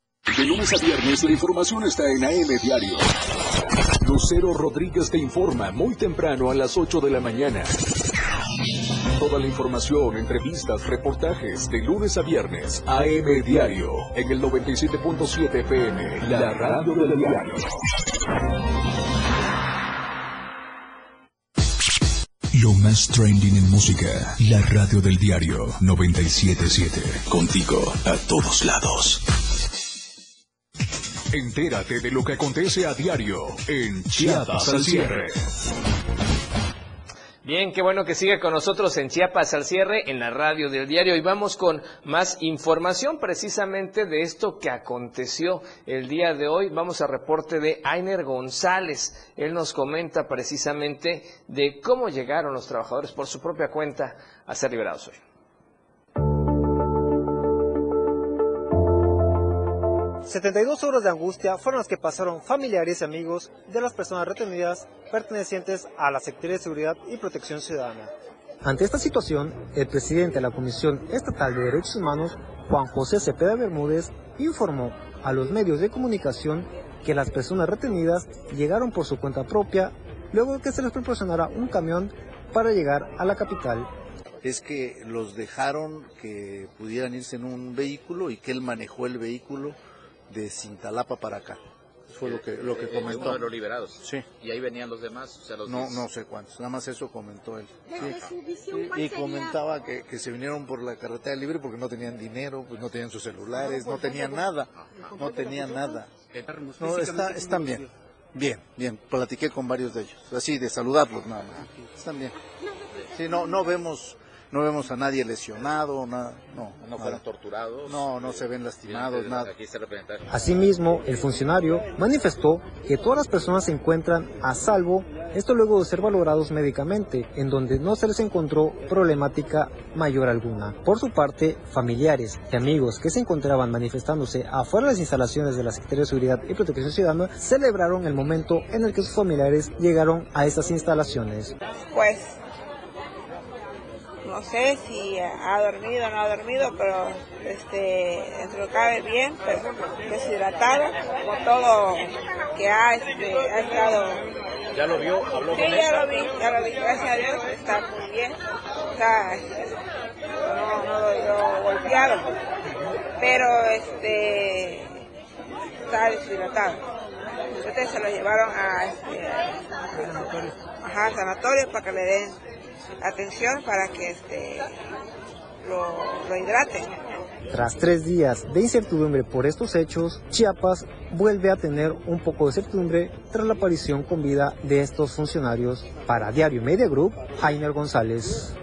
De lunes a viernes la información está en AM Diario. Lucero Rodríguez te informa muy temprano a las 8 de la mañana. Toda la información, entrevistas, reportajes de lunes a viernes. AM Diario en el 97.7 FM, la radio del diario. Lo más trending en música. La radio del diario 977. Contigo a todos lados. Entérate de lo que acontece a diario en Chiapas al cierre. Bien, qué bueno que sigue con nosotros en Chiapas al cierre en la radio del diario y vamos con más información precisamente de esto que aconteció el día de hoy. Vamos al reporte de Ainer González. Él nos comenta precisamente de cómo llegaron los trabajadores por su propia cuenta a ser liberados hoy. 72 horas de angustia fueron las que pasaron familiares y amigos de las personas retenidas pertenecientes a la Secretaría de Seguridad y Protección Ciudadana. Ante esta situación, el presidente de la Comisión Estatal de Derechos Humanos, Juan José Cepeda Bermúdez, informó a los medios de comunicación que las personas retenidas llegaron por su cuenta propia luego de que se les proporcionara un camión para llegar a la capital. Es que los dejaron que pudieran irse en un vehículo y que él manejó el vehículo de Cintalapa para acá. Fue lo que, lo que Es comentó. uno de los liberados. Sí. Y ahí venían los demás. O sea, los No, diez. no sé cuántos, nada más eso comentó él. Sí. visión, Y- comentaba que, que se vinieron por la carretera libre porque no tenían dinero, pues no tenían sus celulares, no tenían nada, no tenían nada. No, está, están bien, bien, bien. Platiqué con varios de ellos, así de saludarlos nada más. Están bien. Sí, no, no vemos, no vemos a nadie lesionado, nada, no. No nada. fueron torturados. No, no se ven lastimados, nada. Aquí se. Asimismo, el funcionario manifestó que todas las personas se encuentran a salvo, esto luego de ser valorados médicamente, en donde no se les encontró problemática mayor alguna. Por su parte, familiares y amigos que se encontraban manifestándose afuera de las instalaciones de la Secretaría de Seguridad y Protección Ciudadana celebraron el momento en el que sus familiares llegaron a estas instalaciones. Pues no sé si ha dormido o no ha dormido, pero este, dentro cabe bien, pero deshidratado, con todo que ha, este, ha estado... ¿Ya lo vio? ¿Habló Sí, con ya lo vi, ya lo vi, gracias a Dios, está muy bien, está, no, no lo vio golpeado, pero este, está deshidratado. Entonces se lo llevaron a, este, ajá, al sanatorio para que le den atención para que este, lo, lo. Tras tres días de incertidumbre por estos hechos, Chiapas vuelve a tener un poco de certidumbre tras la aparición con vida de estos funcionarios. Para Diario Media Group, Jainer González.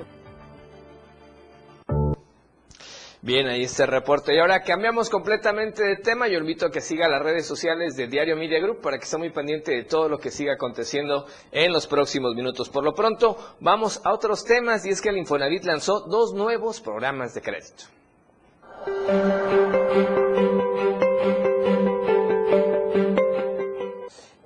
Bien, ahí está el reporte. Y ahora cambiamos completamente de tema. Yo invito a que siga las redes sociales de Diario Media Group para que esté muy pendiente de todo lo que siga aconteciendo en los próximos minutos. Por lo pronto, vamos a otros temas y es que el Infonavit lanzó dos nuevos programas de crédito.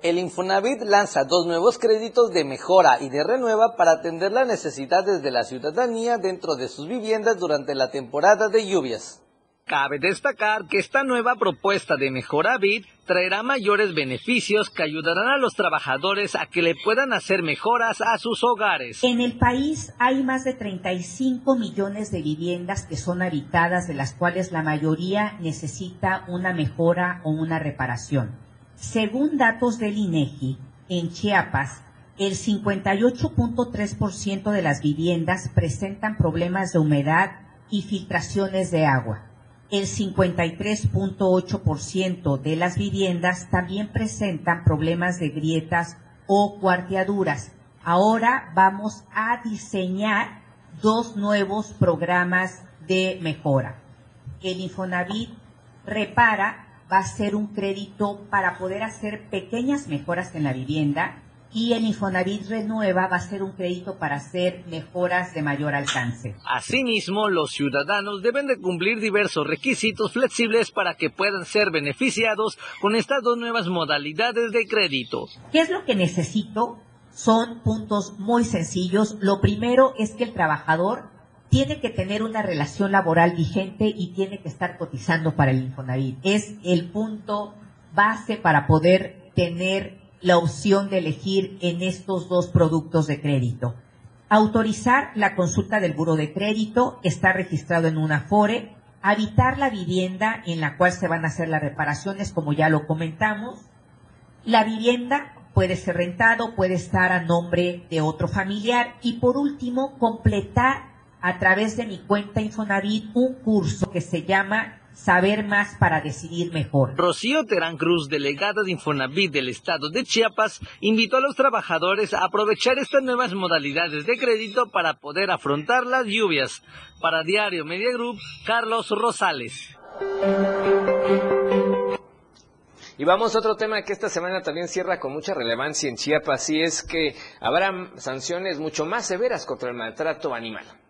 El Infonavit lanza dos nuevos créditos de mejora y de renueva para atender las necesidades de la ciudadanía dentro de sus viviendas durante la temporada de lluvias. Cabe destacar que esta nueva propuesta de Mejora Bit traerá mayores beneficios que ayudarán a los trabajadores a que le puedan hacer mejoras a sus hogares. En el país hay más de 35 millones de viviendas que son habitadas, de las cuales la mayoría necesita una mejora o una reparación. Según datos del INEGI, en Chiapas, el 58.3% de las viviendas presentan problemas de humedad y filtraciones de agua. El 53.8% de las viviendas también presentan problemas de grietas o cuarteaduras. Ahora vamos a diseñar dos nuevos programas de mejora. El Infonavit repara va a ser un crédito para poder hacer pequeñas mejoras en la vivienda y el Infonavit Renueva va a ser un crédito para hacer mejoras de mayor alcance. Asimismo, los ciudadanos deben de cumplir diversos requisitos flexibles para que puedan ser beneficiados con estas dos nuevas modalidades de crédito. ¿Qué es lo que necesito? Son puntos muy sencillos. Lo primero es que el trabajador tiene que tener una relación laboral vigente y tiene que estar cotizando para el Infonavit. Es el punto base para poder tener la opción de elegir en estos dos productos de crédito. Autorizar la consulta del buro de crédito, está registrado en una FORE, habitar la vivienda en la cual se van a hacer las reparaciones, como ya lo comentamos. La vivienda puede ser rentado, puede estar a nombre de otro familiar y por último, completar a través de mi cuenta Infonavit un curso que se llama saber más para decidir mejor. Rocío Terán Cruz, delegada de Infonavit del estado de Chiapas, invitó a los trabajadores a aprovechar estas nuevas modalidades de crédito para poder afrontar las lluvias. Para Diario Media Group, Carlos Rosales. Y vamos a otro tema que esta semana también cierra con mucha relevancia en Chiapas y es que habrá sanciones mucho más severas contra el maltrato animal.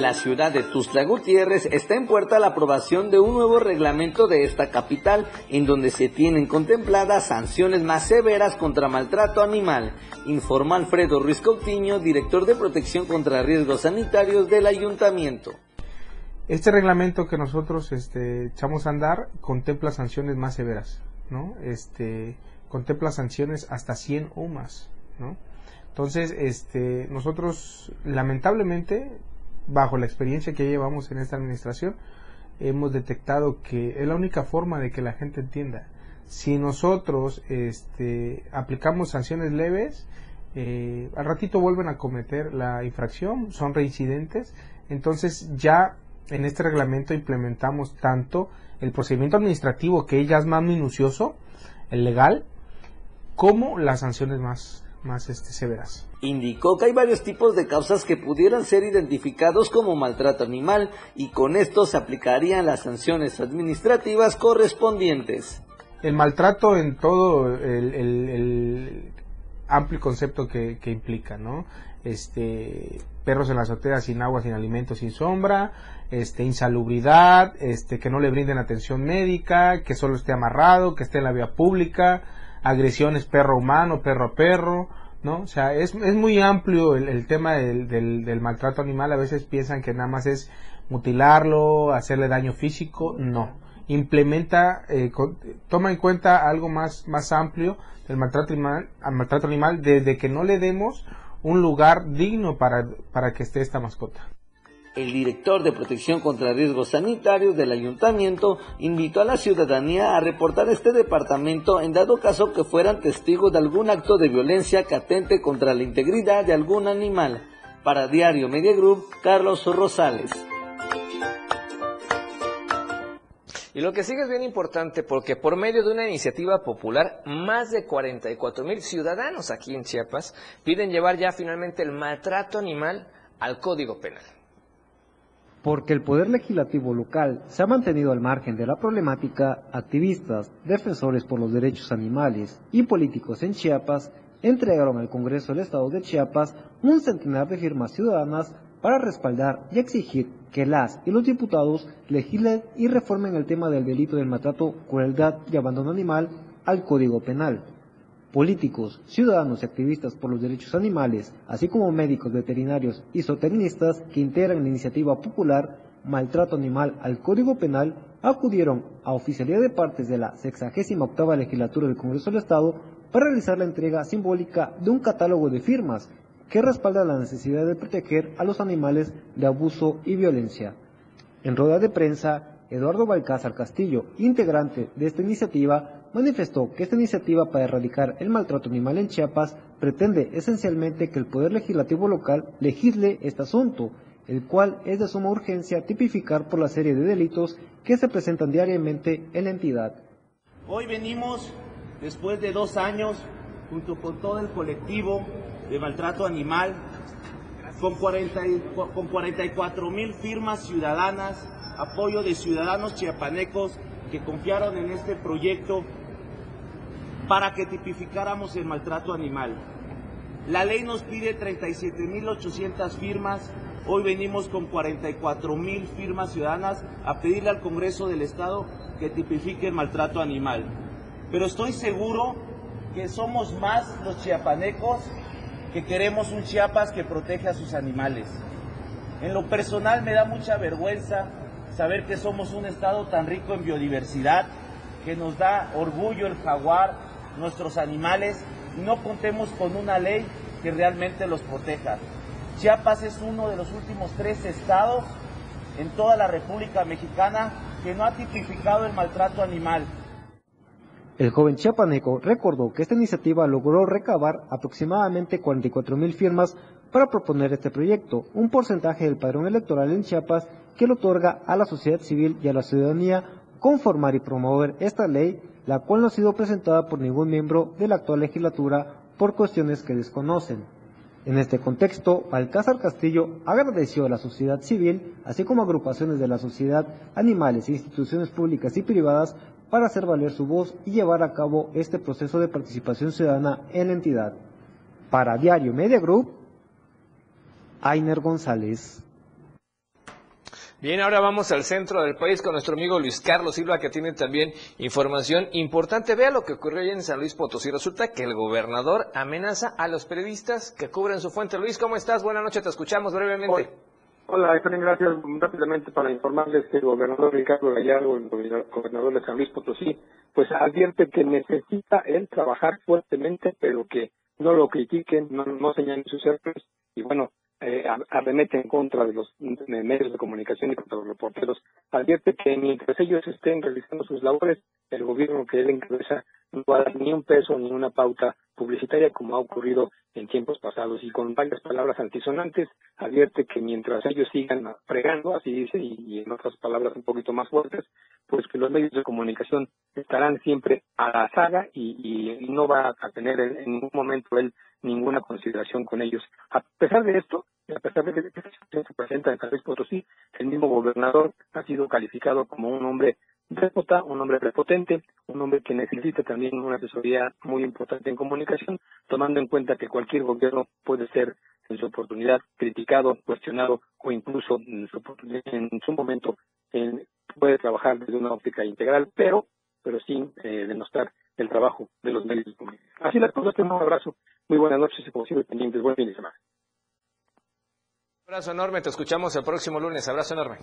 La ciudad de Tuzla Gutiérrez está en puerta la aprobación de un nuevo reglamento de esta capital, en donde se tienen contempladas sanciones más severas contra maltrato animal, informa Alfredo Ruiz Coutinho, director de protección contra riesgos sanitarios del ayuntamiento. Este reglamento que nosotros este, echamos a andar contempla sanciones más severas, ¿no? Este, contempla sanciones hasta 100 o más, ¿no? Entonces, este, nosotros lamentablemente bajo la experiencia que llevamos en esta administración, hemos detectado que es la única forma de que la gente entienda. Si nosotros este, aplicamos sanciones leves, eh, al ratito vuelven a cometer la infracción, son reincidentes, entonces ya en este reglamento implementamos tanto el procedimiento administrativo, que ya es más minucioso, el legal, como las sanciones más, más este, severas. Indicó que hay varios tipos de causas que pudieran ser identificados como maltrato animal y con esto se aplicarían las sanciones administrativas correspondientes. El maltrato en todo el, amplio concepto que, implica, ¿no? Este, perros en la azotea sin agua, sin alimento, sin sombra, este, insalubridad, este, que no le brinden atención médica, que solo esté amarrado, que esté en la vía pública, agresiones perro humano, perro a perro, ¿no? O sea, es, es muy amplio el, tema del, del, maltrato animal. A veces piensan que nada más es mutilarlo, hacerle daño físico. No. Implementa, eh, toma en cuenta algo más, más amplio del maltrato animal, al maltrato animal desde que no le demos un lugar digno para, para que esté esta mascota. El director de protección contra riesgos sanitarios del ayuntamiento invitó a la ciudadanía a reportar este departamento en dado caso que fueran testigos de algún acto de violencia que atente contra la integridad de algún animal. Para Diario Media Group, Carlos Rosales. Y lo que sigue es bien importante porque por medio de una iniciativa popular, más de 44 mil ciudadanos aquí en Chiapas piden llevar ya finalmente el maltrato animal al Código Penal porque el Poder Legislativo local se ha mantenido al margen de la problemática, activistas, defensores por los derechos animales y políticos en Chiapas entregaron al Congreso del Estado de Chiapas un centenar de firmas ciudadanas para respaldar y exigir que las y los diputados legislen y reformen el tema del delito del maltrato, crueldad y abandono animal al Código Penal políticos, ciudadanos y activistas por los derechos animales, así como médicos, veterinarios y zootecnistas que integran la iniciativa popular Maltrato Animal al Código Penal, acudieron a oficialidad de partes de la 68 legislatura del Congreso del Estado para realizar la entrega simbólica de un catálogo de firmas que respalda la necesidad de proteger a los animales de abuso y violencia. En rueda de prensa, Eduardo Balcázar Castillo, integrante de esta iniciativa, manifestó que esta iniciativa para erradicar el maltrato animal en Chiapas pretende esencialmente que el Poder Legislativo local legisle este asunto, el cual es de suma urgencia tipificar por la serie de delitos que se presentan diariamente en la entidad. Hoy venimos, después de dos años, junto con todo el colectivo de maltrato animal, con, 40 y- con 44 mil firmas ciudadanas, apoyo de ciudadanos chiapanecos que confiaron en este proyecto para que tipificáramos el maltrato animal. La ley nos pide 37.800 firmas, hoy venimos con 44.000 firmas ciudadanas a pedirle al Congreso del Estado que tipifique el maltrato animal. Pero estoy seguro que somos más los chiapanecos que queremos un Chiapas que protege a sus animales. En lo personal me da mucha vergüenza saber que somos un estado tan rico en biodiversidad, que nos da orgullo el jaguar, nuestros animales, y no contemos con una ley que realmente los proteja. Chiapas es uno de los últimos tres estados en toda la República Mexicana que no ha tipificado el maltrato animal. El joven chiapaneco recordó que esta iniciativa logró recabar aproximadamente 44 mil firmas para proponer este proyecto, un porcentaje del padrón electoral en Chiapas que le otorga a la sociedad civil y a la ciudadanía conformar y promover esta ley, la cual no ha sido presentada por ningún miembro de la actual legislatura por cuestiones que desconocen. En este contexto, Balcázar Castillo agradeció a la sociedad civil, así como agrupaciones de la sociedad, animales e instituciones públicas y privadas para hacer valer su voz y llevar a cabo este proceso de participación ciudadana en la entidad. Para Diario Media Group, Ainer González. Bien, ahora vamos al centro del país con nuestro amigo Luis Carlos Silva, que tiene también información importante. Vea lo que ocurrió hoy en San Luis Potosí. Resulta que el gobernador amenaza a los periodistas que cubren su fuente. Luis, ¿cómo estás? Buenas noches, te escuchamos brevemente. Hola, Efraín, gracias. Rápidamente para informarles que el gobernador Ricardo Gallardo, el gobernador de San Luis Potosí, pues advierte que necesita él trabajar fuertemente, pero que no lo critiquen, no, no señalen sus errores y bueno, eh, arremete en contra de los de medios de comunicación y contra los reporteros. Advierte que mientras ellos estén realizando sus labores, el gobierno que él encabeza no va a dar ni un peso ni una pauta publicitaria como ha ocurrido en tiempos pasados y con varias palabras antisonantes advierte que mientras ellos sigan fregando, así dice, y, en otras palabras un poquito más fuertes, pues que los medios de comunicación estarán siempre a la saga y, y no va a tener en, ningún momento él ninguna consideración con ellos. A pesar de esto, a pesar de que se presenta en San Luis Potosí, el mismo gobernador ha sido calificado como un hombre déspota, un hombre prepotente, un hombre que necesita también una asesoría muy importante en comunicación, tomando en cuenta que cualquier gobierno puede ser en su oportunidad criticado, cuestionado o incluso en su, en su momento en- puede trabajar desde una óptica integral, pero pero sin eh, denostar el trabajo de los medios de comunicación. Así las cosas, un abrazo, muy buenas noches y siempre pendientes, buen fin de semana. Abrazo enorme, te escuchamos el próximo lunes. Abrazo enorme.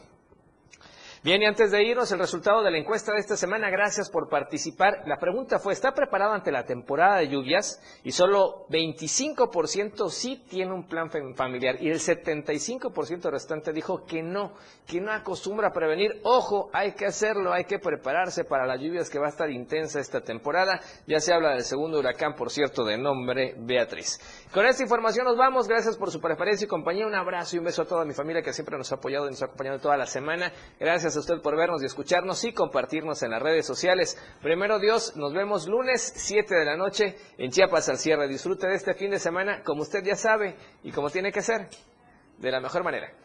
Bien, y antes de irnos, el resultado de la encuesta de esta semana, gracias por participar. La pregunta fue, ¿está preparado ante la temporada de lluvias? Y solo 25% sí tiene un plan fam- familiar y el 75% restante dijo que no, que no acostumbra a prevenir. Ojo, hay que hacerlo, hay que prepararse para las lluvias que va a estar intensa esta temporada. Ya se habla del segundo huracán, por cierto, de nombre Beatriz. Con esta información nos vamos, gracias por su preferencia y compañía. Un abrazo y un beso a toda mi familia que siempre nos ha apoyado y nos ha acompañado toda la semana. Gracias a usted por vernos y escucharnos y compartirnos en las redes sociales. Primero Dios, nos vemos lunes 7 de la noche en Chiapas al cierre. Disfrute de este fin de semana como usted ya sabe y como tiene que ser, de la mejor manera.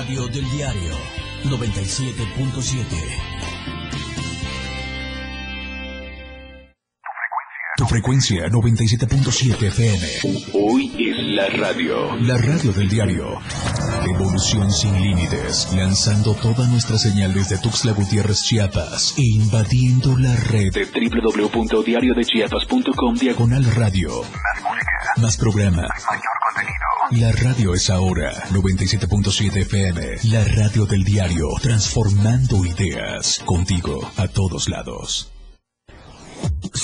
Radio del diario 97.7. Tu frecuencia 97.7 FM. Hoy es la radio. La radio del diario. Evolución sin límites, lanzando toda nuestra señal desde Tuxtla Gutiérrez, Chiapas e invadiendo la red de www.diariodechiapas.com diagonal radio. Más música, más programa. La radio es ahora 97.7 FM, la radio del diario, transformando ideas contigo a todos lados.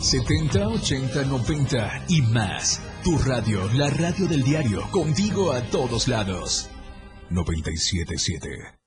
70, 80, 90 y más. Tu radio, la radio del diario, contigo a todos lados. 977.